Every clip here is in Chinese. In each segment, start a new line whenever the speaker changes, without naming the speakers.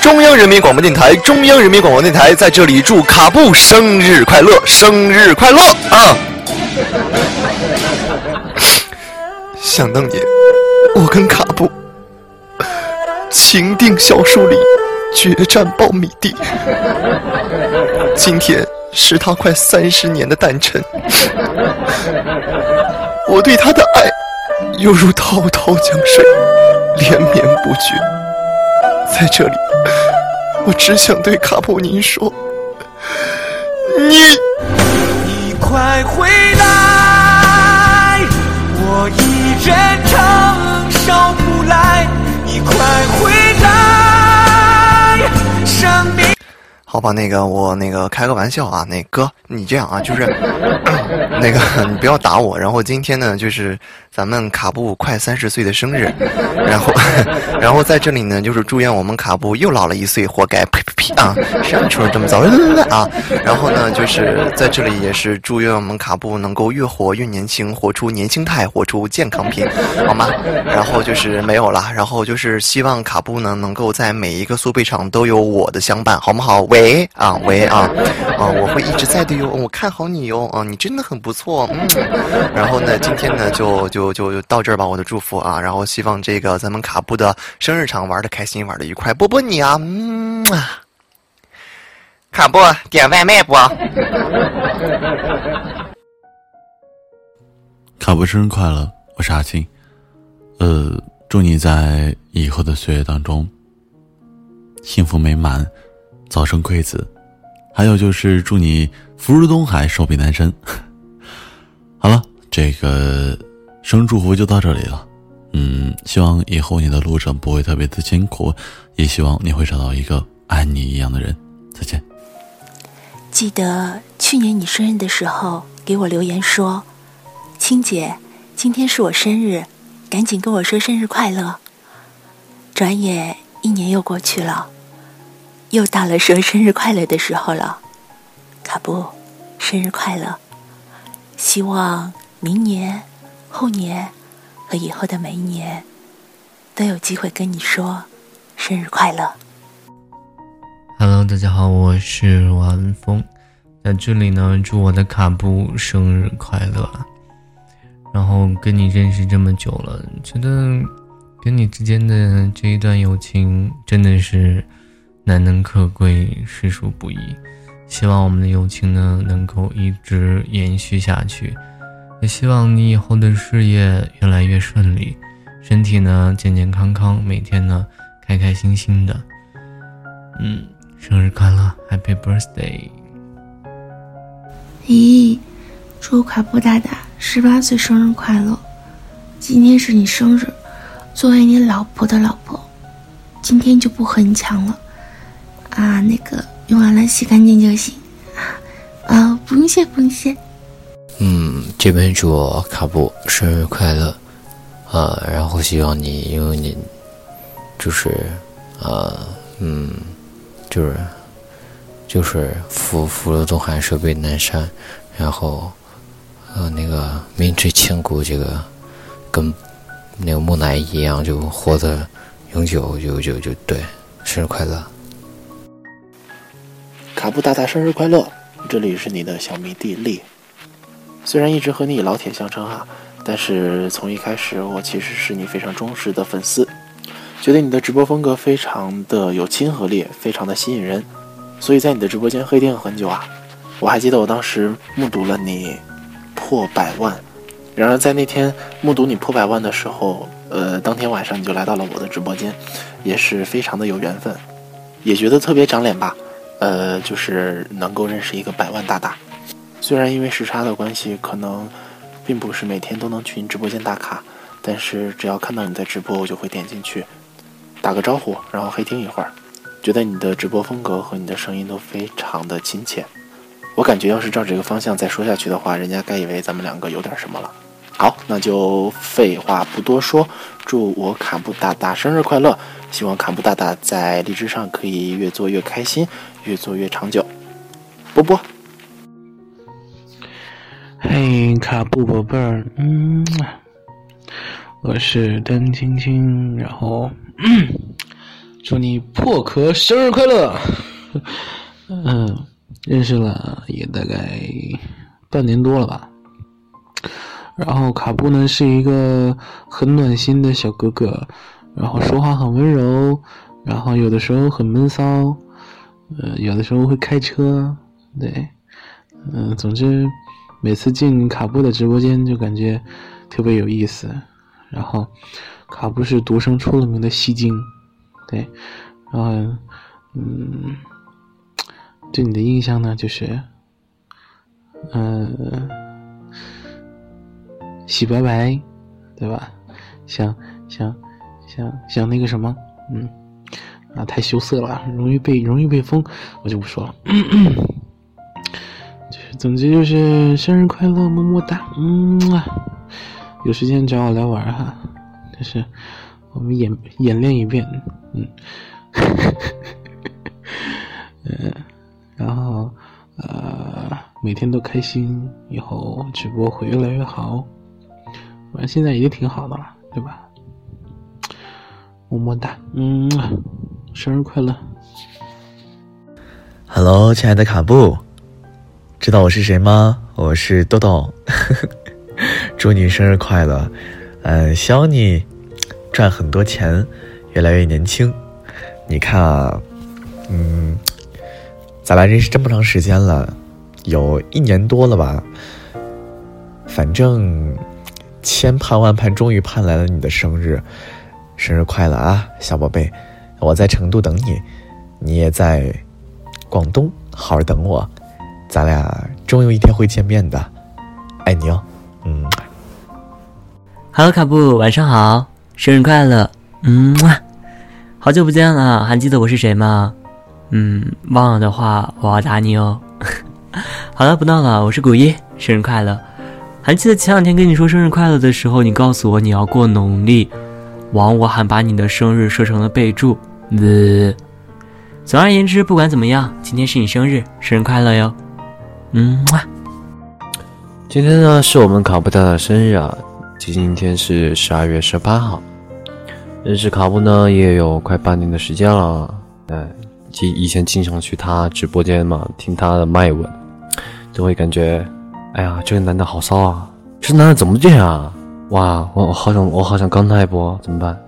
中央人民广播电台，中央人民广播电台在这里祝卡布生日快乐，生日快乐啊！想当年，我跟卡布情定小树林，决战苞米地。今天是他快三十年的诞辰，我对他的爱犹如滔滔江水，连绵不绝。在这里，我只想对卡普尼说：你，
你快回来！我一人承受不来，你快回来！生命。
好吧，那个我那个开个玩笑啊，那哥，你这样啊，就是 那个你不要打我。然后今天呢，就是咱们卡布快三十岁的生日，然后 然后在这里呢，就是祝愿我们卡布又老了一岁，活该！呸呸呸啊，谁让你出生这么早啊？然后呢，就是在这里也是祝愿我们卡布能够越活越年轻，活出年轻态，活出健康品，好吗？然后就是没有了，然后就是希望卡布呢能够在每一个苏贝场都有我的相伴，好不好？喂啊喂啊啊！我会一直在的哟，我看好你哟啊！你真的很不错，嗯。然后呢，今天呢就就就就到这儿吧，我的祝福啊！然后希望这个咱们卡布的生日场玩的开心，玩的愉快。波波你啊，嗯。卡布点外卖不？
卡布生日快乐！我是阿青，呃，祝你在以后的岁月当中幸福美满。早生贵子，还有就是祝你福如东海，寿比南山。好了，这个生日祝福就到这里了。嗯，希望以后你的路程不会特别的辛苦，也希望你会找到一个爱你一样的人。再见。
记得去年你生日的时候给我留言说：“青姐，今天是我生日，赶紧跟我说生日快乐。”转眼一年又过去了。又到了说生日快乐的时候了，卡布，生日快乐！希望明年、后年和以后的每一年都有机会跟你说生日快乐。
Hello，大家好，我是晚风，在这里呢，祝我的卡布生日快乐。然后跟你认识这么久了，觉得跟你之间的这一段友情真的是。难能可贵，实属不易。希望我们的友情呢能够一直延续下去，也希望你以后的事业越来越顺利，身体呢健健康康，每天呢开开心心的。嗯，生日快乐，Happy Birthday！
咦，祝卡布大大十八岁生日快乐！今天是你生日，作为你老婆的老婆，今天就不和你抢了。啊，那个用完了洗干净就行。啊，不用谢，不用谢。
嗯，这边祝卡布生日快乐。啊，然后希望你，因为你就是，啊，嗯，就是，就是福福如东海，寿比南山。然后，呃，那个名垂千古，这个跟那个木乃伊一样，就活得永久，就就就对，生日快乐。
卡布大大生日快乐！这里是你的小迷弟丽。虽然一直和你以老铁相称哈，但是从一开始我其实是你非常忠实的粉丝，觉得你的直播风格非常的有亲和力，非常的吸引人，所以在你的直播间黑定了很久啊。我还记得我当时目睹了你破百万，然而在那天目睹你破百万的时候，呃，当天晚上你就来到了我的直播间，也是非常的有缘分，也觉得特别长脸吧。呃，就是能够认识一个百万大大，虽然因为时差的关系，可能并不是每天都能去你直播间打卡，但是只要看到你在直播，我就会点进去打个招呼，然后黑听一会儿。觉得你的直播风格和你的声音都非常的亲切，我感觉要是照这个方向再说下去的话，人家该以为咱们两个有点什么了。好，那就废话不多说，祝我卡布大大生日快乐！希望卡布大大在荔枝上可以越做越开心。越做越长久，波波。
嘿，卡布宝贝儿，嗯，我是邓青青，然后祝你破壳生日快乐。嗯，认识了也大概半年多了吧。然后卡布呢是一个很暖心的小哥哥，然后说话很温柔，然后有的时候很闷骚，呃，有的时候会开车，对，嗯，总之每次进卡布的直播间就感觉特别有意思。然后卡布是独生出了名的戏精，对，然后嗯，对你的印象呢就是，嗯。洗白白，对吧？像像像像那个什么，嗯，啊，太羞涩了，容易被容易被封，我就不说了。总之就是生日快乐，么么哒，嗯啊，有时间找我来玩哈，就是我们演演练一遍，嗯，嗯，然后呃，每天都开心，以后直播会越来越好。反正现在已经挺好的了，对吧？么么哒，嗯，生日快乐
！Hello，亲爱的卡布，知道我是谁吗？我是豆豆，祝你生日快乐！嗯，希望你赚很多钱，越来越年轻。你看啊，嗯，咱俩认识这么长时间了，有一年多了吧？反正。千盼万盼，终于盼来了你的生日，生日快乐啊，小宝贝！我在成都等你，你也在广东好好等我，咱俩终有一天会见面的，爱你哦，嗯。
Hello，卡布，晚上好，生日快乐，嗯，好久不见了，还记得我是谁吗？嗯，忘了的话，我要打你哦。好了，不闹了，我是古一，生日快乐。还记得前两天跟你说生日快乐的时候，你告诉我你要过农历，王我还把你的生日设成了备注。呃，总而言之，不管怎么样，今天是你生日，生日快乐哟。嗯，
今天呢是我们卡布的生日啊，今天是十二月十八号。认识卡布呢也有快半年的时间了，哎，以以前经常去他直播间嘛，听他的麦文，就会感觉。哎呀，这个男的好骚啊！这男的怎么这样啊？哇，我我好想我好想刚他一波，怎么办？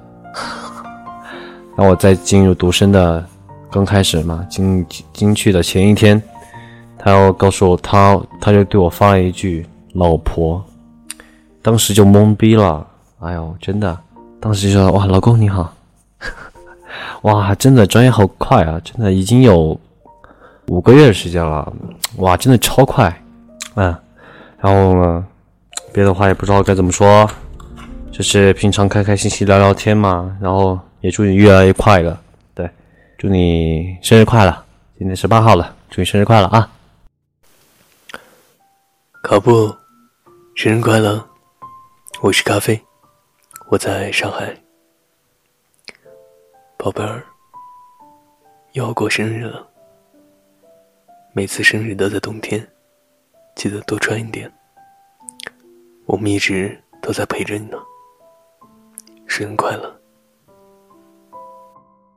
那我在进入独身的刚开始嘛，进进去的前一天，他要告诉我他，他就对我发了一句“老婆”，当时就懵逼了。哎呦，真的，当时就说哇，老公你好，哇，真的转眼好快啊！真的已经有五个月的时间了，哇，真的超快，嗯。然后呢，别的话也不知道该怎么说，就是平常开开心心聊聊天嘛。然后也祝你越来越快乐，对，祝你生日快乐！今天十八号了，祝你生日快乐啊！
卡布，生日快乐！我是咖啡，我在上海，宝贝儿，又要过生日了，每次生日都在冬天。记得多穿一点，我们一直都在陪着你呢。生日快乐！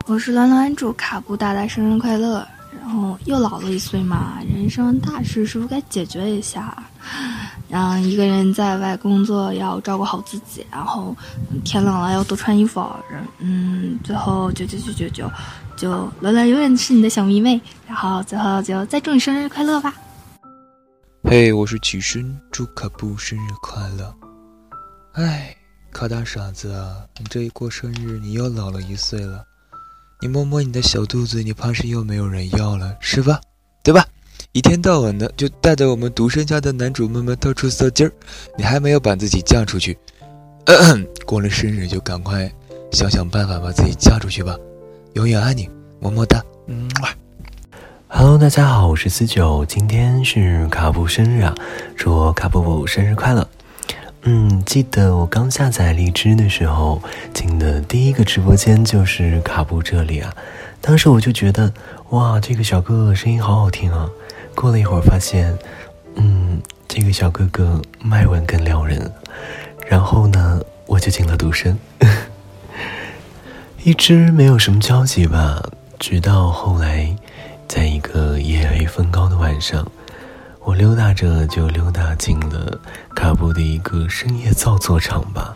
我是暖暖，祝卡布大大生日快乐。然后又老了一岁嘛，人生大事是不是该解决一下？然后一个人在外工作要照顾好自己，然后天冷了要多穿衣服。嗯，最后九九九九九，就暖暖永远是你的小迷妹。然后最后就再祝你生日快乐吧。
嘿，我是起身，祝卡布生日快乐。哎，卡大傻子啊，你这一过生日，你又老了一岁了。你摸摸你的小肚子，你怕是又没有人要了，是吧？对吧？一天到晚的就带着我们独生家的男主们们到处骚劲儿，你还没有把自己嫁出去。过了生日就赶快想想办法把自己嫁出去吧。永远爱你，么么哒。嗯。
Hello，大家好，我是四九，今天是卡布生日啊，祝卡布布生日快乐。嗯，记得我刚下载荔枝的时候，进的第一个直播间就是卡布这里啊，当时我就觉得哇，这个小哥哥声音好好听啊。过了一会儿发现，嗯，这个小哥哥麦文更撩人，然后呢，我就进了独身。一直没有什么交集吧。直到后来，在一个夜黑风高的晚上，我溜达着就溜达进了卡布的一个深夜造作场吧。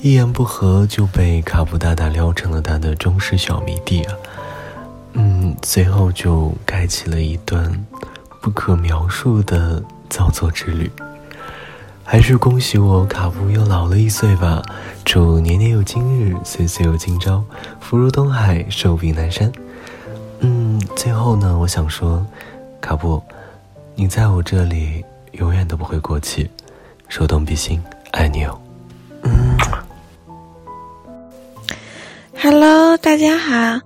一言不合就被卡布大大撩成了他的忠实小迷弟啊！嗯，最后就开启了一段不可描述的造作之旅。还是恭喜我卡布又老了一岁吧！祝年年有今日，岁岁有今朝，福如东海，寿比南山。嗯，最后呢，我想说，卡布，你在我这里永远都不会过期，手动比心，爱你哦。嗯。
Hello，大家好，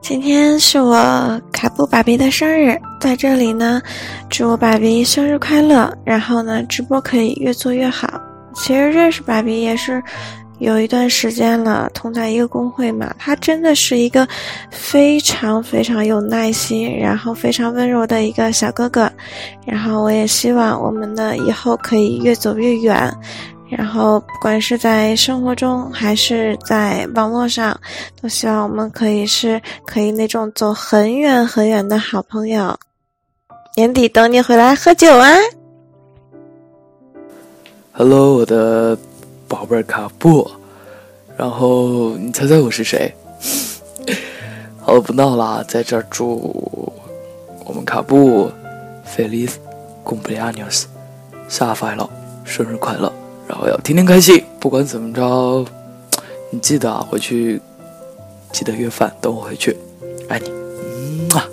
今天是我卡布爸比的生日，在这里呢，祝我爸比生日快乐。然后呢，直播可以越做越好。其实认识爸比也是有一段时间了，同在一个公会嘛。他真的是一个非常非常有耐心，然后非常温柔的一个小哥哥。然后我也希望我们呢以后可以越走越远。然后，不管是在生活中还是在网络上，都希望我们可以是可以那种走很远很远的好朋友。年底等你回来喝酒啊
！Hello，我的宝贝卡布，然后你猜猜我是谁？好了，不闹了，在这儿祝我们卡布 Feliz cumpleaños，下发了，生日快乐！然后要天天开心，不管怎么着，你记得啊，回去记得约饭，等我回去，爱你，嗯啊。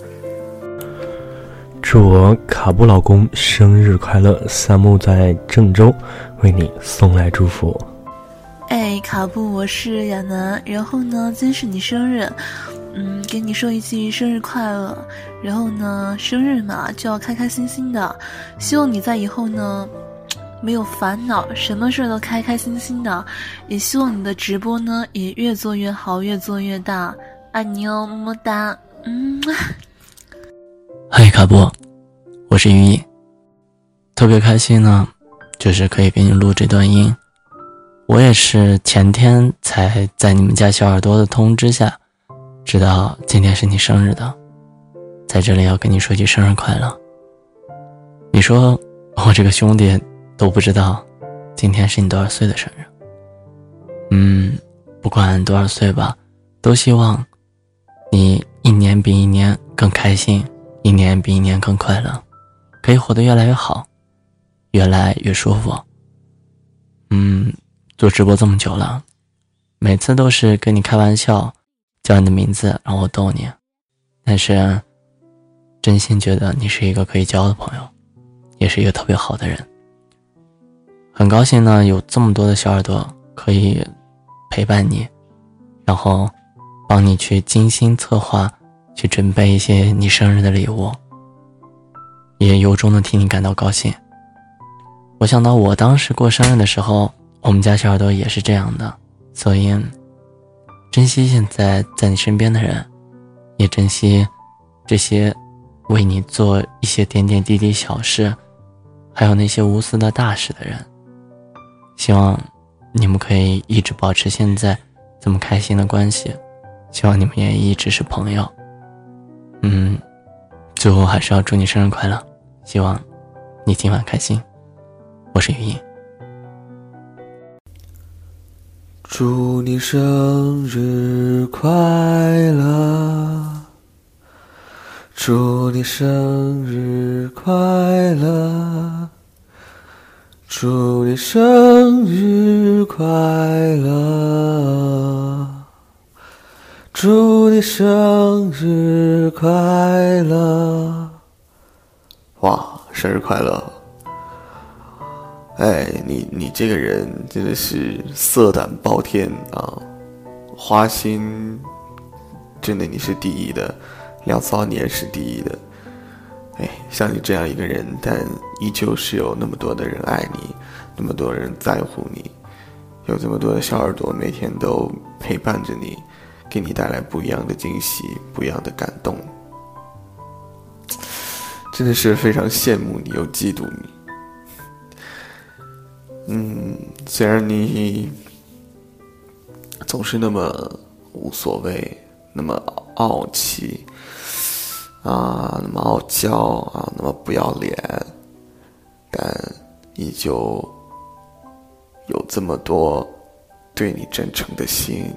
祝我卡布老公生日快乐！三木在郑州为你送来祝福。
哎，卡布，我是亚楠，然后呢，今天是你生日，嗯，给你说一句生日快乐。然后呢，生日嘛就要开开心心的，希望你在以后呢。没有烦恼，什么事儿都开开心心的，也希望你的直播呢也越做越好，越做越大，爱你哦，么么哒，嗯。
嗨，卡布，我是云影，特别开心呢，就是可以给你录这段音。我也是前天才在你们家小耳朵的通知下，知道今天是你生日的，在这里要跟你说句生日快乐。你说我这个兄弟。都不知道，今天是你多少岁的生日？嗯，不管多少岁吧，都希望你一年比一年更开心，一年比一年更快乐，可以活得越来越好，越来越舒服。嗯，做直播这么久了，每次都是跟你开玩笑，叫你的名字让我逗你，但是真心觉得你是一个可以交的朋友，也是一个特别好的人。很高兴呢，有这么多的小耳朵可以陪伴你，然后帮你去精心策划，去准备一些你生日的礼物，也由衷的替你感到高兴。我想到我当时过生日的时候，我们家小耳朵也是这样的，所以珍惜现在在你身边的人，也珍惜这些为你做一些点点滴滴小事，还有那些无私的大事的人。希望你们可以一直保持现在这么开心的关系，希望你们也一直是朋友。嗯，最后还是要祝你生日快乐，希望你今晚开心。我是雨音，
祝你生日快乐，祝你生日快乐。祝你生日快乐！祝你生日快乐！
哇，生日快乐！哎，你你这个人真的是色胆包天啊，花心，真的你是第一的，两骚你也是第一的。哎，像你这样一个人，但依旧是有那么多的人爱你，那么多人在乎你，有这么多的小耳朵每天都陪伴着你，给你带来不一样的惊喜，不一样的感动，真的是非常羡慕你又嫉妒你。嗯，虽然你总是那么无所谓，那么傲气啊，那么傲娇啊，那么不要脸，但依旧有这么多对你真诚的心，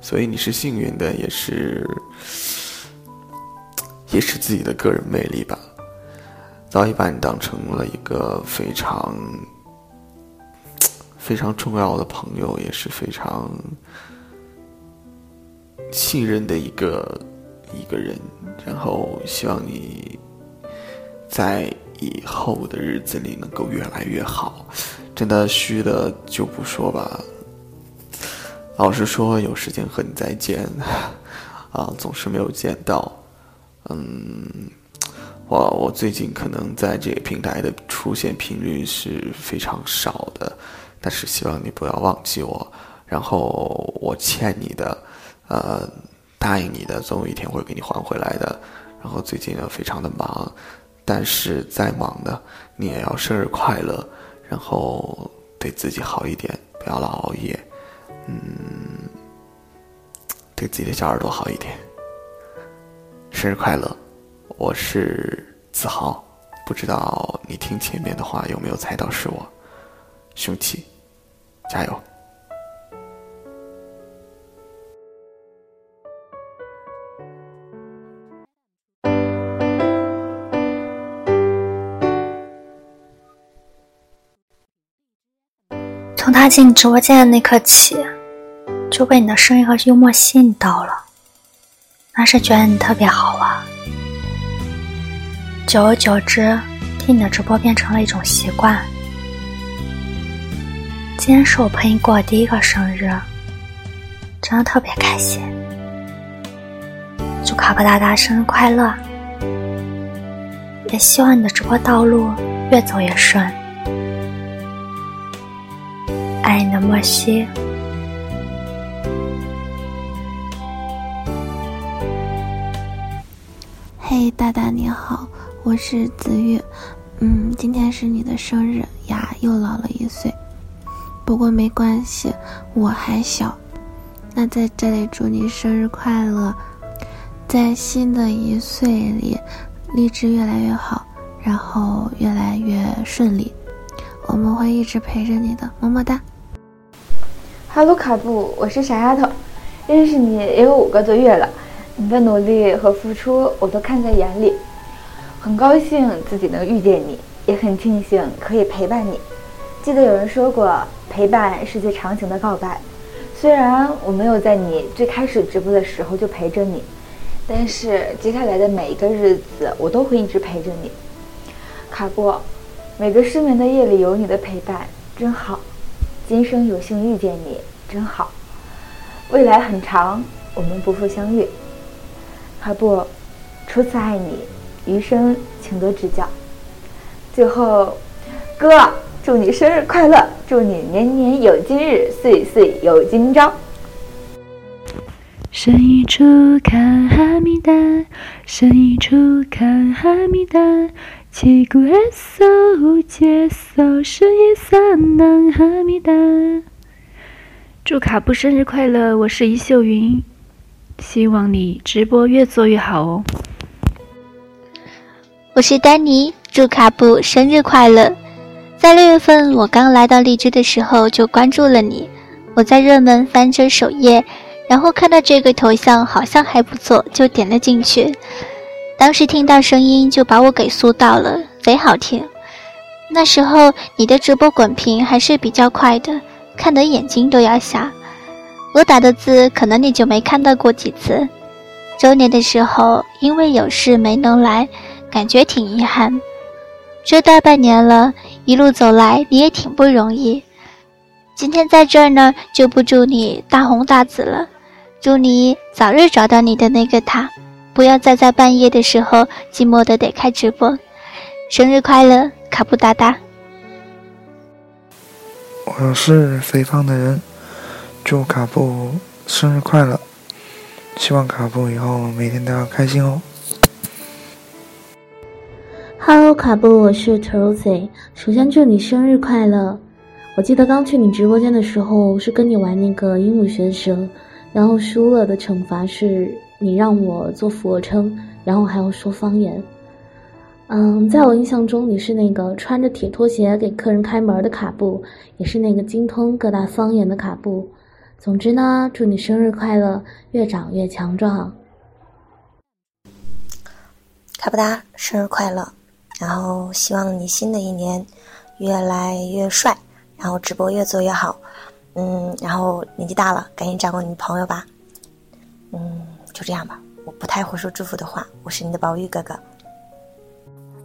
所以你是幸运的，也是也是自己的个人魅力吧。早已把你当成了一个非常非常重要的朋友，也是非常信任的一个一个人。然后希望你在以后的日子里能够越来越好。真的虚的就不说吧。老实说，有时间和你再见，啊，总是没有见到。嗯。我我最近可能在这个平台的出现频率是非常少的，但是希望你不要忘记我。然后我欠你的，呃，答应你的，总有一天会给你还回来的。然后最近呢非常的忙，但是再忙的你也要生日快乐，然后对自己好一点，不要老熬夜，嗯，对自己的小耳朵好一点。生日快乐！我是子豪，不知道你听前面的话有没有猜到是我？雄起，加油！
从他进直播间的那刻起，就被你的声音和幽默吸引到了，那是觉得你特别好啊。久而久之，听你的直播变成了一种习惯。今天是我陪你过的第一个生日，真的特别开心。祝卡布大大生日快乐！也希望你的直播道路越走越顺。爱你的莫西。
大大你好。我是子玉，嗯，今天是你的生日呀，又老了一岁，不过没关系，我还小。那在这里祝你生日快乐，在新的一岁里，励志越来越好，然后越来越顺利。我们会一直陪着你的，么么哒。
哈喽，卡布，我是傻丫头，认识你也有五个多月了，你的努力和付出我都看在眼里。很高兴自己能遇见你，也很庆幸可以陪伴你。记得有人说过，陪伴是最长情的告白。虽然我没有在你最开始直播的时候就陪着你，但是接下来的每一个日子，我都会一直陪着你。卡布，每个失眠的夜里有你的陪伴，真好。今生有幸遇见你，真好。未来很长，我们不负相遇。卡布，初次爱你，余生请多指教。最后，哥，祝你生日快乐，祝你年年有今日，岁岁有今朝。
生一出看哈密达，生一出看哈密达，七姑爱嫂，五姐嫂，十一三郎。哈密达，祝卡布生日快乐，我是一秀云。希望你直播越做越好哦。
我是丹尼，祝卡布生日快乐！在六月份我刚来到荔枝的时候就关注了你，我在热门翻着首页，然后看到这个头像好像还不错，就点了进去。当时听到声音就把我给酥到了，贼好听。那时候你的直播滚屏还是比较快的，看得眼睛都要瞎。我打的字可能你就没看到过几次。周年的时候因为有事没能来。感觉挺遗憾，这大半年了，一路走来你也挺不容易。今天在这儿呢，就不祝你大红大紫了，祝你早日找到你的那个他，不要再在半夜的时候寂寞的得开直播。生日快乐，卡布达达！
我是肥胖的人，祝卡布生日快乐，希望卡布以后每天都要开心哦。
Hello，卡布，我是 t r o s y 首先祝你生日快乐！我记得刚去你直播间的时候，是跟你玩那个鹦鹉学舌，然后输了的惩罚是你让我做俯卧撑，然后还要说方言。嗯，在我印象中，你是那个穿着铁拖鞋给客人开门的卡布，也是那个精通各大方言的卡布。总之呢，祝你生日快乐，越长越强壮。
卡布达，生日快乐！然后希望你新的一年越来越帅，然后直播越做越好。嗯，然后年纪大了，赶紧找个女朋友吧。嗯，就这样吧，我不太会说祝福的话。我是你的宝玉哥哥。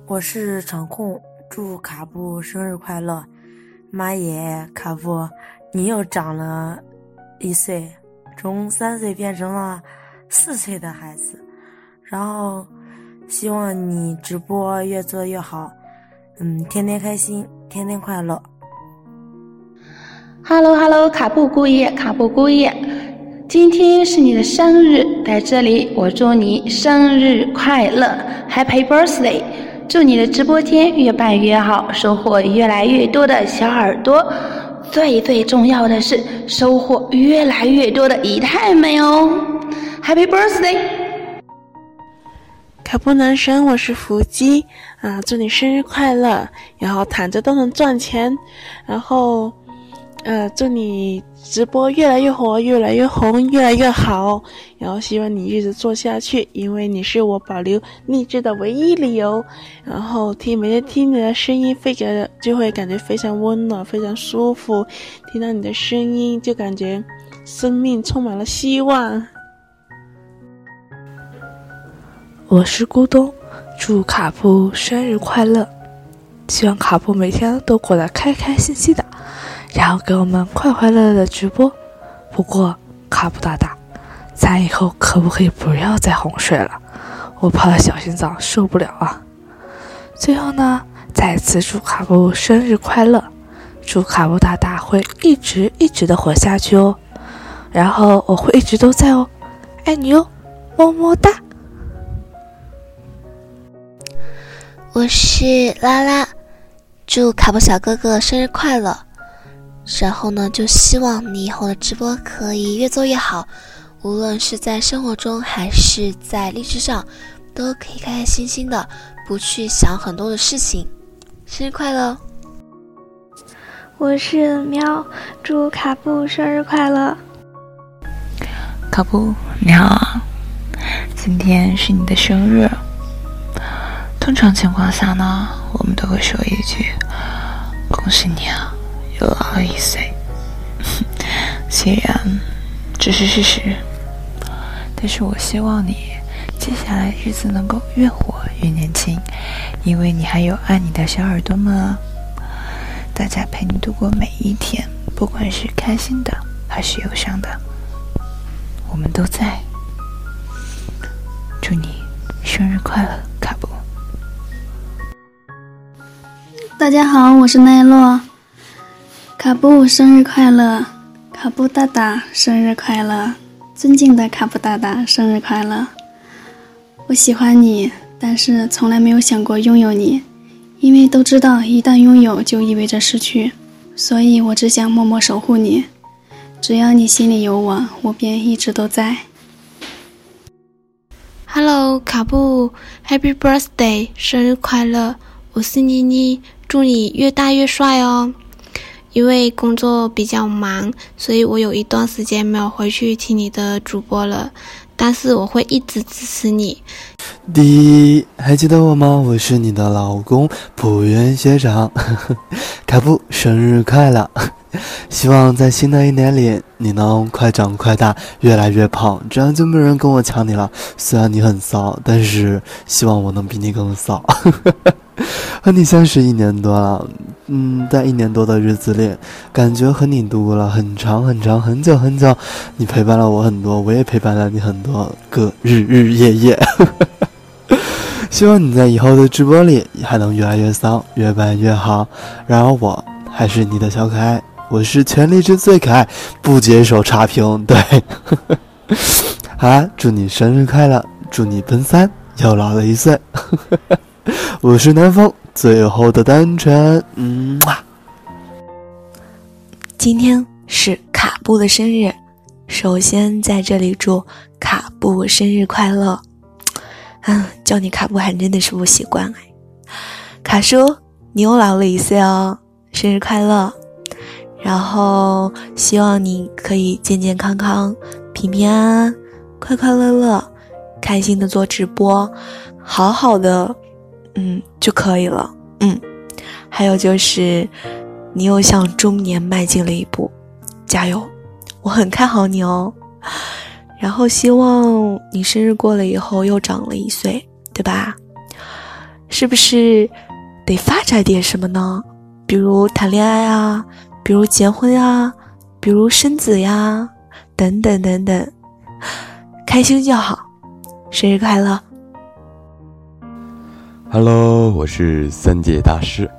我是场控，祝卡布生日快乐！妈耶，卡布，你又长了一岁，从三岁变成了四岁的孩子。然后，希望你直播越做越好，嗯，天天开心，天天快乐。
Hello Hello，卡布姑爷，卡布姑爷，今天是你的生日，在这里我祝你生日快乐，Happy Birthday！祝你的直播间越办越好，收获越来越多的小耳朵。最最重要的是，收获越来越多的姨太们哦！Happy birthday！
卡布男神，我是伏击啊！祝你生日快乐，然后躺着都能赚钱，然后呃，祝你。直播越来越火，越来越红，越来越好。然后希望你一直做下去，因为你是我保留励志的唯一理由。然后听每天听你的声音，非常就会感觉非常温暖，非常舒服。听到你的声音，就感觉生命充满了希望。
我是咕咚，祝卡布生日快乐！希望卡布每天都过得开开心心的。然后给我们快快乐乐的直播。不过卡布大大，咱以后可不可以不要再哄睡了？我怕小心脏受不了啊！最后呢，再次祝卡布生日快乐，祝卡布大大会一直一直的活下去哦。然后我会一直都在哦，爱你哦，么么哒。
我是拉拉，祝卡布小哥哥生日快乐。然后呢，就希望你以后的直播可以越做越好，无论是在生活中还是在励志上，都可以开开心心的，不去想很多的事情。生日快乐！
我是喵，祝卡布生日快乐！
卡布你好啊，今天是你的生日。通常情况下呢，我们都会说一句：“恭喜你啊！”又老了一岁，虽然这是事实，但是我希望你接下来日子能够越活越年轻，因为你还有爱你的小耳朵们啊，大家陪你度过每一天，不管是开心的还是忧伤的，我们都在。祝你生日快乐，卡布！
大家好，我是奈落。卡布生日快乐，卡布大大生日快乐，尊敬的卡布大大生日快乐。我喜欢你，但是从来没有想过拥有你，因为都知道一旦拥有就意味着失去，所以我只想默默守护你。只要你心里有我，我便一直都在。
Hello，卡布，Happy Birthday，生日快乐！我是妮妮，祝你越大越帅哦。因为工作比较忙，所以我有一段时间没有回去听你的主播了。但是我会一直支持你。
第一，还记得我吗？我是你的老公浦原学长，卡布生日快乐！希望在新的一年里，你能快长快大，越来越胖，这样就没人跟我抢你了。虽然你很骚，但是希望我能比你更骚。和你相识一年多了，嗯，在一年多的日子里，感觉和你度过了很长很长很久很久。你陪伴了我很多，我也陪伴了你很多个日日夜夜。希望你在以后的直播里还能越来越骚，越办越好。然而我还是你的小可爱，我是全力之最可爱，不接受差评。对，好啦，祝你生日快乐，祝你奔三又老了一岁。我是南风，最后的单纯。嗯，
今天是卡布的生日，
首先在这里祝卡布生日快乐。嗯，叫你卡布还真的是不习惯哎。卡叔，你又老了一岁哦，生日快乐！然后希望你可以健健康康、平平安安、快快乐乐、开心的做直播，好好的，嗯就可以了。嗯，还有就是，你又向中年迈进了一步，加油！我很看好你哦。然后希望你生日过了以后又长了一岁，对吧？是不是得发展点什么呢？比如谈恋爱啊，比如结婚啊，比如生子呀，等等等等，开心就好。生日快乐
！Hello，我是三界大师。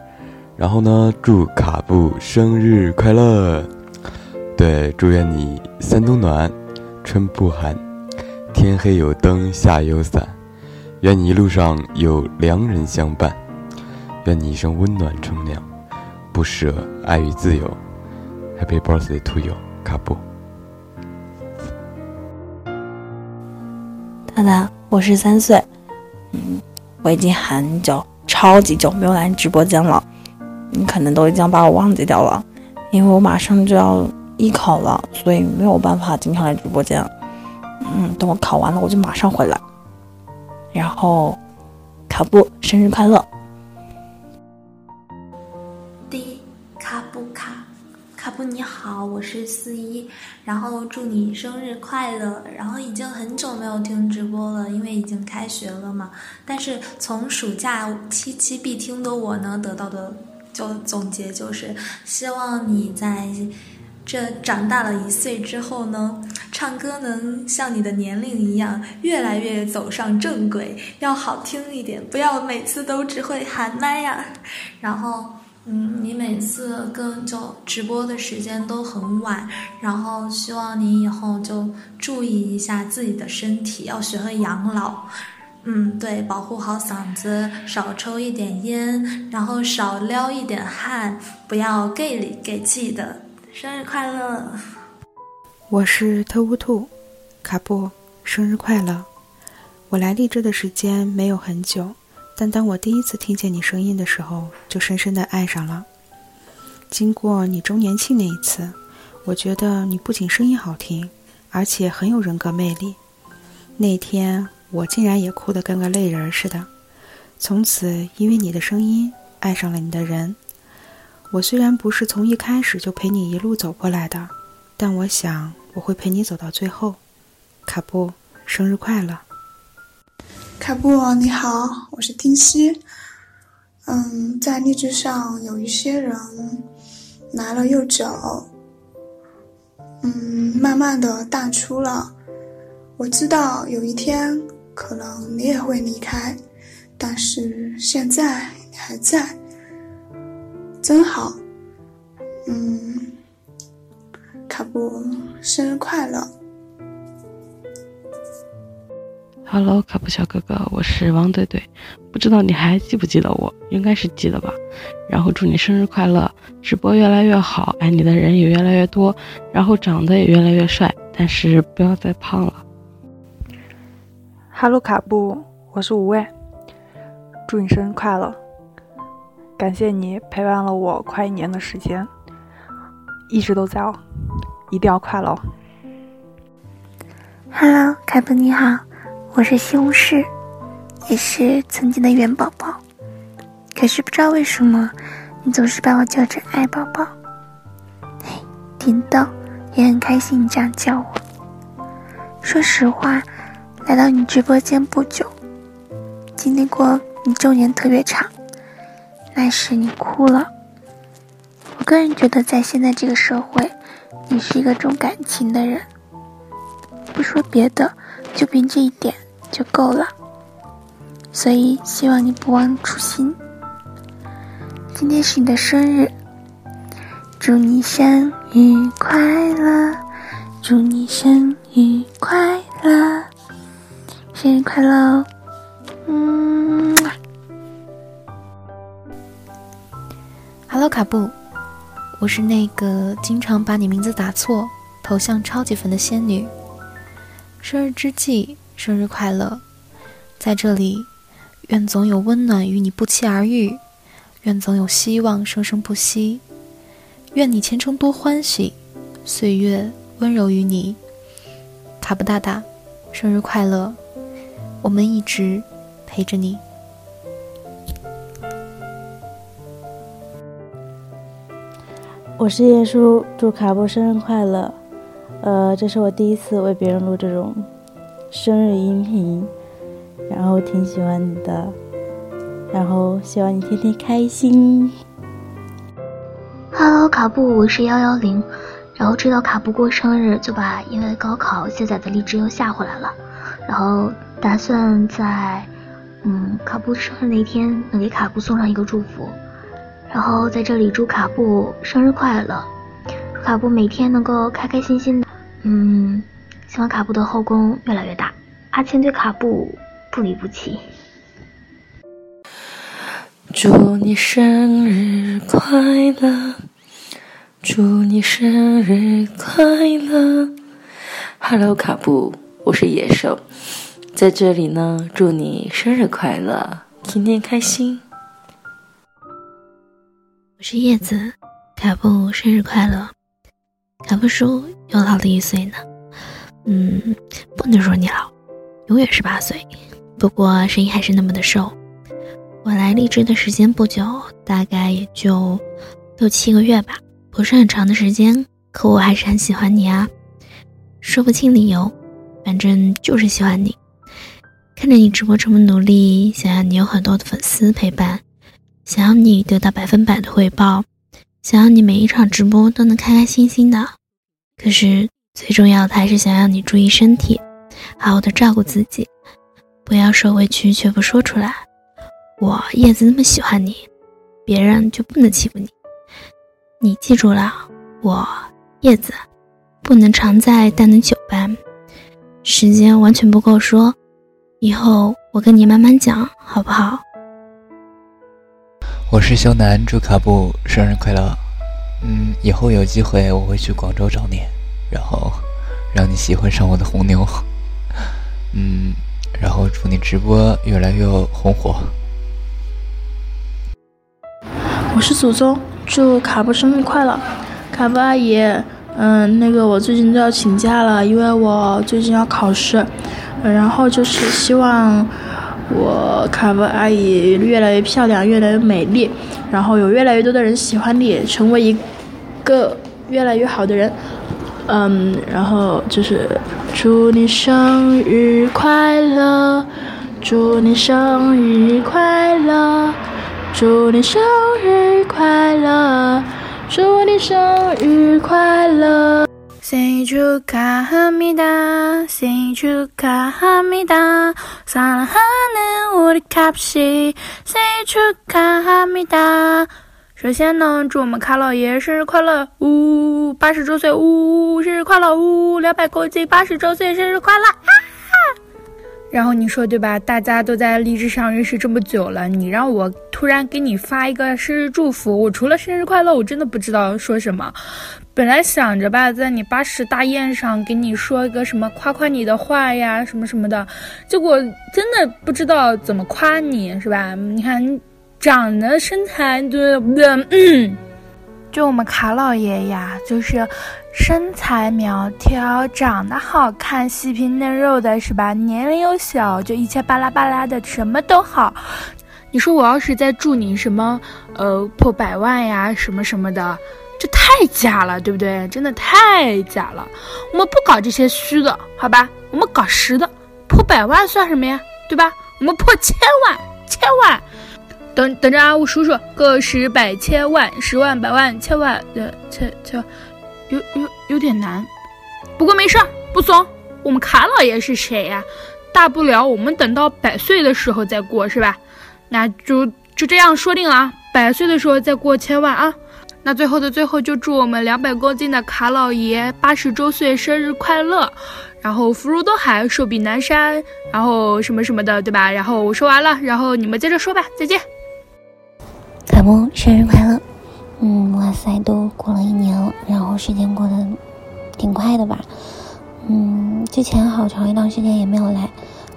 然后呢，祝卡布生日快乐！对，祝愿你三冬暖。春不寒，天黑有灯，夏有伞。愿你一路上有良人相伴，愿你一生温暖纯良，不舍爱与自由。Happy birthday to you，卡布。
大大，我十三岁，我已经很久，超级久没有来直播间了。你可能都已经把我忘记掉了，因为我马上就要。艺考了，所以没有办法经常来直播间。嗯，等我考完了，我就马上回来。然后，卡布生日快乐！
卡布你好，我是四一，然后祝你生日快乐。然后已经很久没有听直播了，因为已经开学了嘛。但是从暑假期期必听的我呢，得到的就总结就是，希望你在。这长大了一岁之后呢，唱歌能像你的年龄一样，越来越走上正轨，要好听一点，不要每次都只会喊麦呀。然后，嗯，你每次跟就直播的时间都很晚，然后希望你以后就注意一下自己的身体，要学会养老。嗯，对，保护好嗓子，少抽一点烟，然后少撩一点汗，不要 gay 里 gay 气的。生日快乐！
我是特乌兔，卡布，生日快乐！我来荔枝的时间没有很久，但当我第一次听见你声音的时候，就深深的爱上了。经过你周年庆那一次，我觉得你不仅声音好听，而且很有人格魅力。那天我竟然也哭得跟个泪人似的。从此，因为你的声音，爱上了你的人。我虽然不是从一开始就陪你一路走过来的，但我想我会陪你走到最后。卡布，生日快乐！
卡布你好，我是丁西。嗯，在荔枝上有一些人来了又走，嗯，慢慢的淡出了。我知道有一天可能你也会离开，但是现在你还在。真好，嗯，卡布生日快乐
！Hello，卡布小哥哥，我是王怼怼，不知道你还记不记得我？应该是记得吧。然后祝你生日快乐，直播越来越好，爱你的人也越来越多，然后长得也越来越帅，但是不要再胖了。
Hello，卡布，我是无畏，祝你生日快乐！感谢你陪伴了我快一年的时间，一直都在哦，一定要快乐
！Hello，凯布你好，我是西红柿，也是曾经的元宝宝。可是不知道为什么，你总是把我叫成爱宝宝。嘿，叮咚，也很开心你这样叫我。说实话，来到你直播间不久，经历过你周年特别长。那时你哭了。我个人觉得，在现在这个社会，你是一个重感情的人。不说别的，就凭这一点就够了。所以希望你不忘初心。今天是你的生日，祝你生日快乐！祝你生日快乐！生日快乐！嗯。
哈喽卡布，我是那个经常把你名字打错，
头像超级粉的仙女。生日之际，生日快乐！在这里，愿总有温暖与你不期而遇，愿总有希望生生不息，愿你前程多欢喜，岁月温柔于你。卡布大大，生日快乐！我们一直陪着你。
我是叶叔，祝卡布生日快乐。呃，这是我第一次为别人录这种生日音频，然后挺喜欢你的，然后希望你天天开心。
Hello，卡布，我是幺幺零，然后知道卡布过生日，就把因为高考卸载的荔枝又下回来了，然后打算在嗯卡布生日那天能给卡布送上一个祝福。然后在这里祝卡布生日快乐，卡布每天能够开开心心的。嗯，希望卡布的后宫越来越大。阿青对卡布不离不弃。
祝你生日快乐，祝你生日快乐。Hello，卡布，我是野兽，在这里呢，祝你生日快乐，天天开心。
我是叶子，卡布生日快乐！卡布叔又老了一岁呢。嗯，不能说你老，永远十八岁。不过声音还是那么的瘦。我来荔枝的时间不久，大概也就六七个月吧，不是很长的时间。可我还是很喜欢你啊，说不清理由，反正就是喜欢你。看着你直播这么努力，想要你有很多的粉丝陪伴。想要你得到百分百的回报，想要你每一场直播都能开开心心的。可是最重要的还是想要你注意身体，好好的照顾自己，不要受委屈却不说出来。我叶子那么喜欢你，别人就不能欺负你。你记住了，我叶子不能常在但能久伴。时间完全不够说，以后我跟你慢慢讲，好不好？
我是修南，祝卡布生日快乐。嗯，以后有机会我会去广州找你，然后让你喜欢上我的红牛。嗯，然后祝你直播越来越红火。
我是祖宗，祝卡布生日快乐。卡布阿姨，嗯，那个我最近都要请假了，因为我最近要考试，然后就是希望。我卡布阿姨越来越漂亮，越来越美丽，然后有越来越多的人喜欢你，成为一个越来越好的人。嗯，然后就是祝你生日快乐，祝你生日快乐，祝你生日快乐，祝你生日快乐。
생일축하합니다生日축하합니다 사랑하는 우리卡布西生日축하합니다 首先呢，祝我们卡老爷生日快乐！呜，八十周岁！呜，生日快乐！呜，两百公斤，八十周岁生日快乐！然后你说对吧？大家都在励志上认识这么久了，你让我突然给你发一个生日祝福，我除了生日快乐，我真的不知道说什么。本来想着吧，在你八十大宴上给你说一个什么夸夸你的话呀，什么什么的，结果真的不知道怎么夸你，是吧？你看，长得身材对不对？嗯，就我们卡老爷呀，就是身材苗条，长得好看，细皮嫩肉的，是吧？年龄又小，就一切巴拉巴拉的，什么都好。你说我要是再祝你什么，呃，破百万呀，什么什么的。这太假了，对不对？真的太假了。我们不搞这些虚的，好吧？我们搞实的，破百万算什么呀？对吧？我们破千万，千万。等等着啊，我数数，个十百千万，十万百万千万，呃，千千，有有有点难。不过没事儿，不怂。我们卡老爷是谁呀？大不了我们等到百岁的时候再过，是吧？那就就这样说定了啊，百岁的时候再过千万啊。那最后的最后，就祝我们两百公斤的卡老爷八十周岁生日快乐，然后福如东海，寿比南山，然后什么什么的，对吧？然后我说完了，然后你们接着说吧，再见。
卡布生日快乐！嗯，哇塞，都过了一年了，然后时间过得
挺快的吧。嗯，之前好长一段时间也没有来，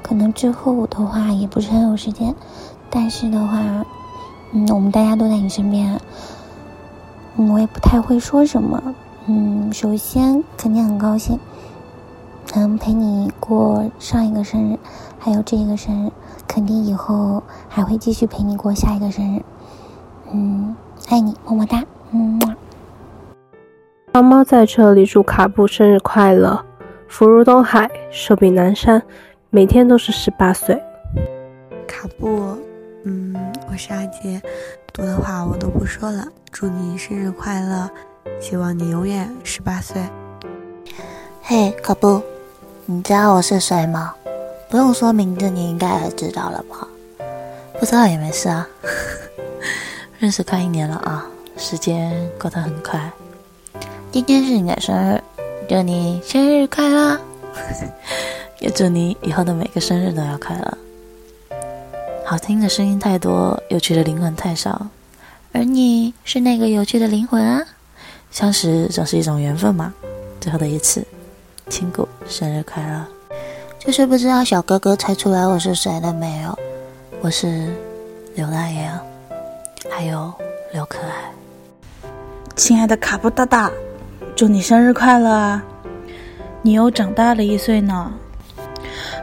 可能之后的话也不是很有时间。但是的话，嗯，我们大家都在你身边，嗯，我也不太会说什么。嗯，首先肯定很高兴，能陪你过上一个生日，还有这一个生日，肯定以后还会继续陪你过下一个生日。嗯，爱你，么么哒，嗯。
猫猫在这里祝卡布生日快乐。福如东海，寿比南山，每天都是十八岁。
卡布，嗯，我是阿杰，多的话我都不说了。祝你生日快乐，希望你永远十八岁。
嘿，卡布，你知道我是谁吗？不用说名字，你应该也知道了吧？不知道也没事啊。认识快一年了啊，时间过得很快。今天是你的生日。祝你生日快乐！也祝你以后的每个生日都要快乐。好听的声音太多，有趣的灵魂太少，而你是那个有趣的灵魂啊！相识总是一种缘分嘛。最后的一次，亲骨生日快乐！就是不知道小哥哥猜出来我是谁了没有？我是刘大爷，还有刘可爱。
亲爱的卡布大大。祝你生日快乐啊！你又长大了一岁呢。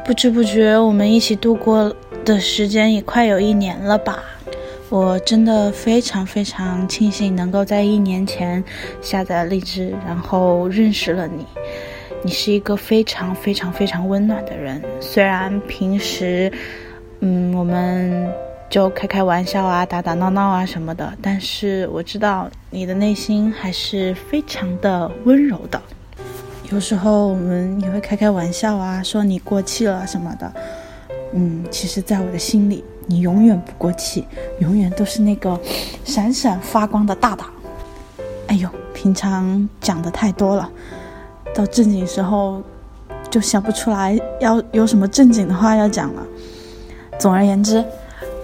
不知不觉，我们一起度过的时间也快有一年了吧？我真的非常非常庆幸能够在一年前下载荔枝，然后认识了你。你是一个非常非常非常温暖的人。虽然平时，嗯，我们。就开开玩笑啊，打打闹闹啊什么的，但是我知道你的内心还是非常的温柔的。有时候我们也会开开玩笑啊，说你过气了什么的。嗯，其实，在我的心里，你永远不过气，永远都是那个闪闪发光的大大。哎呦，平常讲的太多了，到正经时候就想不出来要有什么正经的话要讲了。总而言之。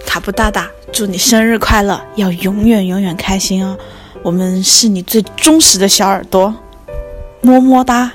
卡布大大，祝你生日快乐，要永远永远开心哦！我们是你最忠实的小耳朵，么么哒。